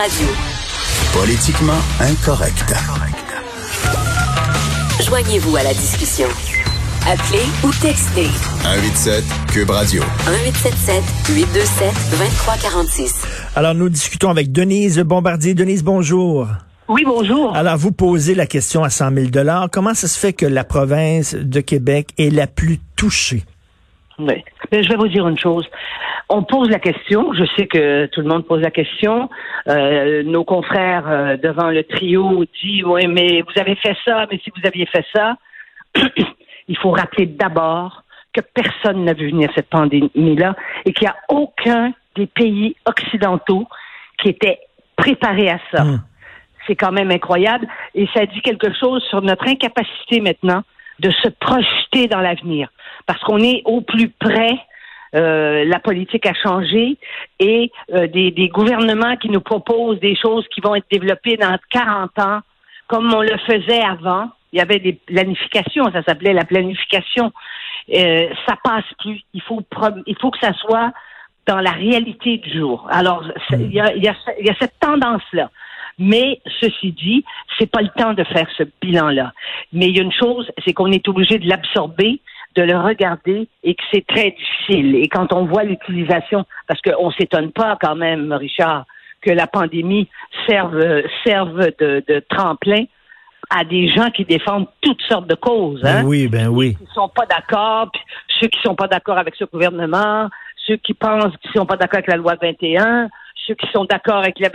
Radio. Politiquement incorrect. Joignez-vous à la discussion. Appelez ou textez 187 Cube Radio. 1877 827 2346. Alors, nous discutons avec Denise Bombardier. Denise, bonjour. Oui, bonjour. Alors, vous posez la question à 100 000 Comment ça se fait que la province de Québec est la plus touchée? Oui. Mais je vais vous dire une chose. On pose la question. Je sais que tout le monde pose la question. Euh, nos confrères euh, devant le trio disent oui, mais vous avez fait ça, mais si vous aviez fait ça, il faut rappeler d'abord que personne n'a vu venir cette pandémie-là et qu'il n'y a aucun des pays occidentaux qui était préparé à ça. Hmm. C'est quand même incroyable et ça dit quelque chose sur notre incapacité maintenant de se projeter dans l'avenir parce qu'on est au plus près euh, la politique a changé et euh, des, des, gouvernements qui nous proposent des choses qui vont être développées dans 40 ans, comme on le faisait avant. Il y avait des planifications, ça s'appelait la planification. Euh, ça passe plus. Il faut, il faut que ça soit dans la réalité du jour. Alors, il y a, y a, y a cette tendance-là. Mais ceci dit, c'est pas le temps de faire ce bilan-là. Mais il y a une chose, c'est qu'on est obligé de l'absorber, de le regarder et que c'est très difficile. Et quand on voit l'utilisation, parce qu'on s'étonne pas quand même, Richard, que la pandémie serve, serve de, de tremplin à des gens qui défendent toutes sortes de causes. Hein? Oui, ben oui. Ceux qui sont pas d'accord, ceux qui sont pas d'accord avec ce gouvernement, ceux qui pensent qu'ils sont pas d'accord avec la loi 21, ceux qui sont d'accord avec la,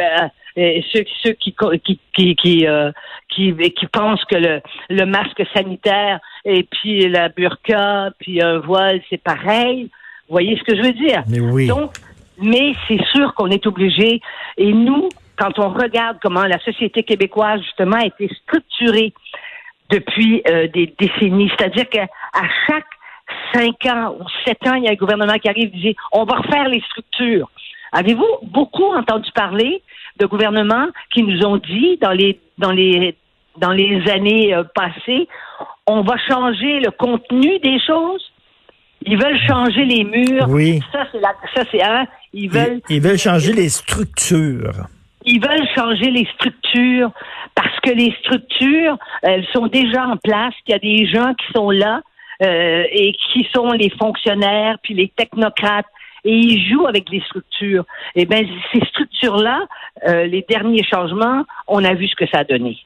euh, ceux, ceux qui qui qui qui, euh, qui, qui pensent que le, le masque sanitaire et puis la burqa puis un voile c'est pareil. Vous voyez ce que je veux dire? Mais oui. Donc, mais c'est sûr qu'on est obligé. Et nous, quand on regarde comment la société québécoise justement a été structurée depuis euh, des décennies, c'est-à-dire qu'à chaque cinq ans ou sept ans, il y a un gouvernement qui arrive et dit on va refaire les structures. Avez-vous beaucoup entendu parler de gouvernements qui nous ont dit dans les dans les dans les années euh, passées, on va changer le contenu des choses. Ils veulent changer les murs. Oui. Ça c'est la, ça c'est un. Ils veulent. Ils, ils veulent changer les structures. Ils veulent changer les structures parce que les structures, elles sont déjà en place. Il y a des gens qui sont là euh, et qui sont les fonctionnaires puis les technocrates et ils jouent avec les structures. Et eh ben ces structures-là, euh, les derniers changements, on a vu ce que ça a donné.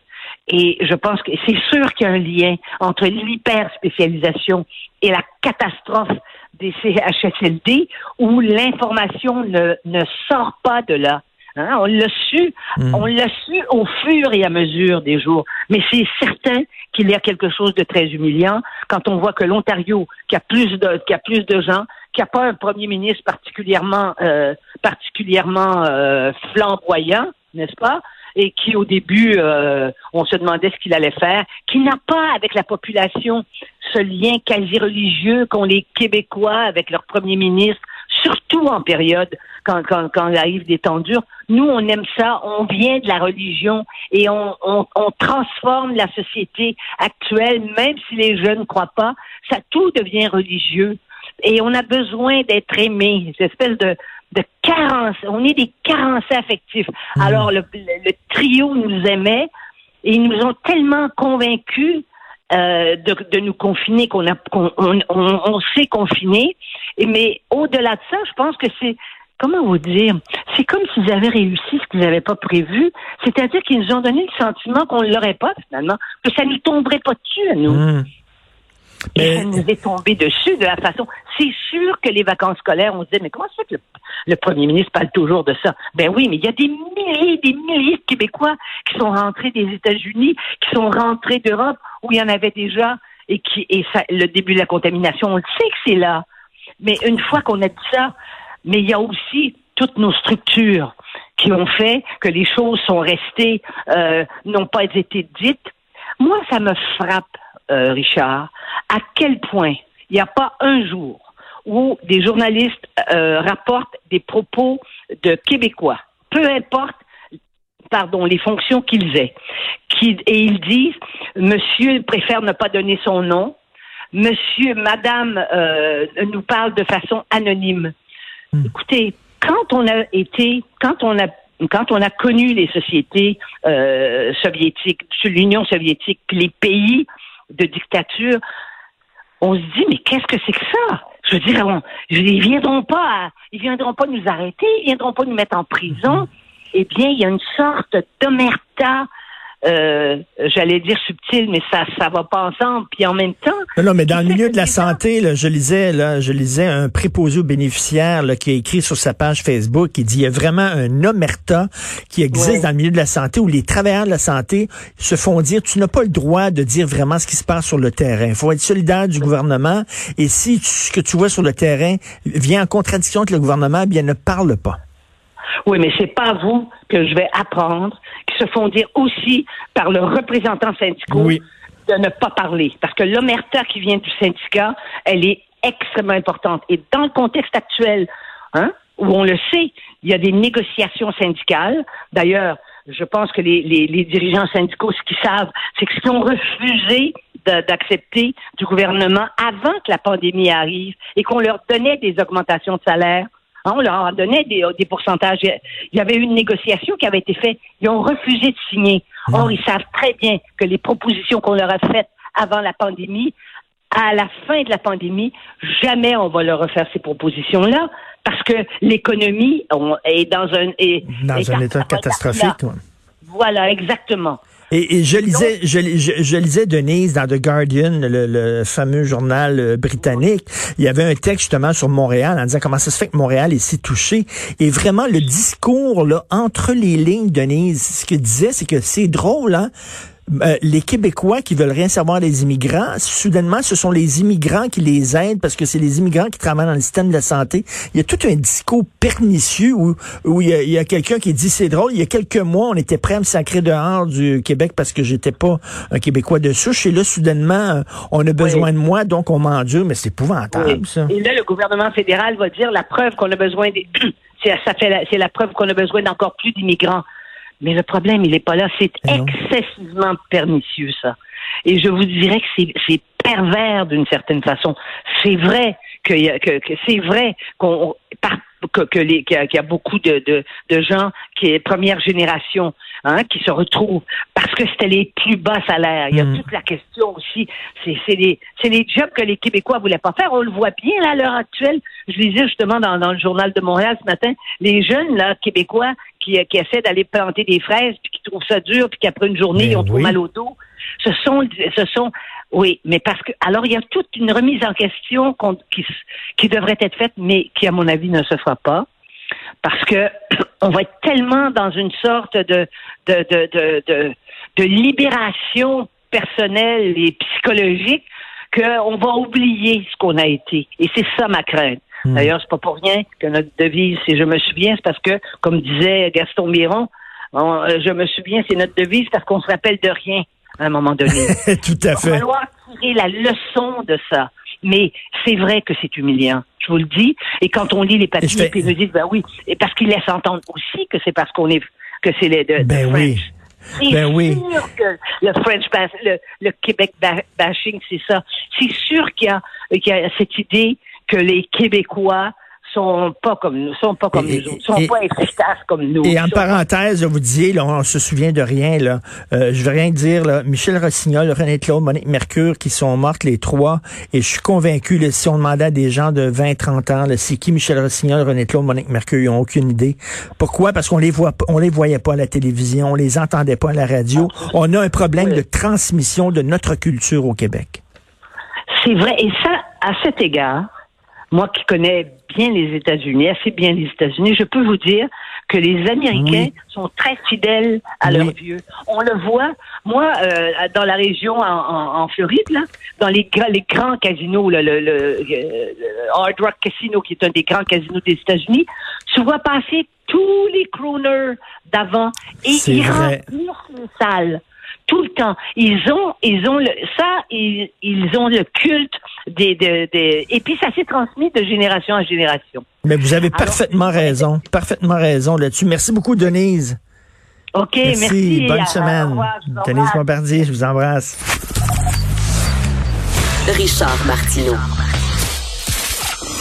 Et je pense que c'est sûr qu'il y a un lien entre l'hyper-spécialisation et la catastrophe des CHSLD où l'information ne, ne sort pas de là. Hein? On l'a su, Mm. on l'a su au fur et à mesure des jours. Mais c'est certain qu'il y a quelque chose de très humiliant quand on voit que l'Ontario, qui a plus de, qui a plus de gens, qui n'a pas un premier ministre particulièrement, euh, particulièrement euh, flamboyant, n'est-ce pas? Et qui, au début, euh, on se demandait ce qu'il allait faire, qui n'a pas avec la population ce lien quasi religieux qu'ont les Québécois avec leur premier ministre, surtout en période quand, quand, quand arrive des temps durs. Nous, on aime ça, on vient de la religion et on, on, on transforme la société actuelle, même si les jeunes ne croient pas, ça tout devient religieux. Et on a besoin d'être aimé, cette espèce de, de carence. On est des carencés affectifs. Alors, le, le, le trio nous aimait et ils nous ont tellement convaincus euh, de, de, nous confiner qu'on a qu'on on, on, on s'est confiné. Mais au-delà de ça, je pense que c'est comment vous dire, c'est comme s'ils avaient réussi ce qu'ils n'avaient pas prévu. C'est-à-dire qu'ils nous ont donné le sentiment qu'on ne l'aurait pas finalement, que ça nous tomberait pas dessus à nous. Et ça nous est tombé dessus de la façon. C'est sûr que les vacances scolaires, on se disait, mais comment ça fait que le, le premier ministre parle toujours de ça? Ben oui, mais il y a des milliers, des milliers de Québécois qui sont rentrés des États-Unis, qui sont rentrés d'Europe, où il y en avait déjà, et qui, et ça, le début de la contamination, on le sait que c'est là. Mais une fois qu'on a dit ça, mais il y a aussi toutes nos structures qui ont fait que les choses sont restées, euh, n'ont pas été dites. Moi, ça me frappe, euh, Richard, à quel point il n'y a pas un jour où des journalistes euh, rapportent des propos de Québécois, peu importe, pardon, les fonctions qu'ils aient, qui, et ils disent, Monsieur préfère ne pas donner son nom, Monsieur, Madame euh, nous parle de façon anonyme. Écoutez, quand on a été, quand on a quand on a connu les sociétés euh, soviétiques, l'Union soviétique, les pays de dictature, on se dit mais qu'est-ce que c'est que ça? Je veux dire, ils viendront pas, ils viendront pas nous arrêter, ils viendront pas nous mettre en prison. Eh bien, il y a une sorte d'omerta euh, j'allais dire subtil, mais ça ça va pas ensemble. Puis en même temps, non, non mais dans le milieu de la santé, là, je lisais là, je lisais un préposé aux bénéficiaires là, qui a écrit sur sa page Facebook, qui dit il y a vraiment un omerta qui existe dans le milieu de la santé où les travailleurs de la santé se font dire tu n'as pas le droit de dire vraiment ce qui se passe sur le terrain. Il faut être solidaire du gouvernement et si ce que tu vois sur le terrain vient en contradiction avec le gouvernement, eh bien ne parle pas. Oui, mais c'est pas vous que je vais apprendre, qui se font dire aussi par le représentant syndical de ne pas parler. Parce que l'omerta qui vient du syndicat, elle est extrêmement importante. Et dans le contexte actuel, hein, où on le sait, il y a des négociations syndicales. D'ailleurs, je pense que les, les, dirigeants syndicaux, ce qu'ils savent, c'est qu'ils ont refusé d'accepter du gouvernement avant que la pandémie arrive et qu'on leur donnait des augmentations de salaire Hein, on leur donnait des, des, pourcentages. Il y avait eu une négociation qui avait été faite. Ils ont refusé de signer. Or, ils savent très bien que les propositions qu'on leur a faites avant la pandémie, à la fin de la pandémie, jamais on va leur refaire ces propositions-là parce que l'économie est dans un est, dans un état catastrophique. Voilà, exactement. Et, je lisais, je, je, lisais Denise dans The Guardian, le, fameux journal euh, britannique. Il y avait un texte justement sur Montréal en disant comment ça se fait que Montréal est si touché. Et vraiment le discours là entre les lignes, Denise, ce qu'il disait, c'est que c'est drôle, hein. Euh, les Québécois qui veulent rien savoir des immigrants, soudainement, ce sont les immigrants qui les aident parce que c'est les immigrants qui travaillent dans le système de la santé. Il y a tout un discours pernicieux où, où il y a, quelqu'un qui dit c'est drôle. Il y a quelques mois, on était prêt à me sacrer dehors du Québec parce que j'étais pas un Québécois de souche. Et là, soudainement, euh, on a besoin de moi, donc on m'endure. Mais c'est épouvantable, ça. Et là, le gouvernement fédéral va dire la preuve qu'on a besoin des... ça fait c'est la preuve qu'on a besoin d'encore plus d'immigrants. Mais le problème, il n'est pas là. C'est eh excessivement pernicieux, ça. Et je vous dirais que c'est pervers d'une certaine façon. C'est vrai que, que, que c'est vrai qu'on que, que les, qu'il y, a beaucoup de, de, de gens qui est première génération hein, qui se retrouvent parce que c'était les plus bas salaires. Il y a mm. toute la question aussi. C'est, c'est les c'est les jobs que les Québécois voulaient pas faire. On le voit bien là, à l'heure actuelle. Je lisais justement dans, dans le journal de Montréal ce matin, les jeunes là Québécois qui, qui essaient d'aller planter des fraises puis qui trouvent ça dur puis qu'après une journée ils ont trop mal au dos. Ce sont ce sont oui, mais parce que alors il y a toute une remise en question qui, qui devrait être faite, mais qui à mon avis ne se fera pas, parce que on va être tellement dans une sorte de de de de, de, de libération personnelle et psychologique qu'on va oublier ce qu'on a été. Et c'est ça ma crainte. Hmm. D'ailleurs, c'est pas pour rien que notre devise, si je me souviens, c'est parce que, comme disait Gaston Miron, euh, je me souviens, c'est notre devise parce qu'on se rappelle de rien à un moment donné. Tout à fait. Il va falloir tirer la leçon de ça. Mais c'est vrai que c'est humiliant, je vous le dis. Et quand on lit les papiers, ils nous disent, ben oui, et parce qu'ils laissent entendre aussi que c'est parce qu'on est, que c'est les de, ben oui. C'est ben oui. sûr que le French le, le Québec bashing, c'est ça. C'est sûr qu'il y, y a cette idée que les Québécois sont pas comme nous, sont pas comme nous autres, sont pas efficaces comme nous. Et en parenthèse, vous disiez, là, on se souvient de rien, là. Euh, je veux rien dire, là. Michel Rossignol, René Claude, Monique Mercure, qui sont mortes les trois. Et je suis convaincu, là, si on demandait à des gens de 20, 30 ans, c'est qui Michel Rossignol, René Claude, Monique Mercure, ils n'ont aucune idée. Pourquoi? Parce qu'on les voit, on les voyait pas à la télévision, on les entendait pas à la radio. On a un problème de transmission de notre culture au Québec. C'est vrai. Et ça, à cet égard, moi qui connais bien les États-Unis, assez bien les États-Unis, je peux vous dire que les Américains sont très fidèles à leurs vieux. On le voit, moi, euh, dans la région en, Floride, là, dans les, les grands casinos, le, le, le, Hard Rock Casino, qui est un des grands casinos des États-Unis, tu vois passer tous les crooners d'avant et ils remplissent les salles tout le temps. Ils ont, ils ont le, ça, ils, ils ont le culte des, des, et puis ça s'est transmis de génération en génération. Mais vous avez parfaitement raison, parfaitement raison là-dessus. Merci beaucoup, Denise. OK, merci. Bonne semaine. Denise Bombardier, je vous embrasse. Richard Martineau.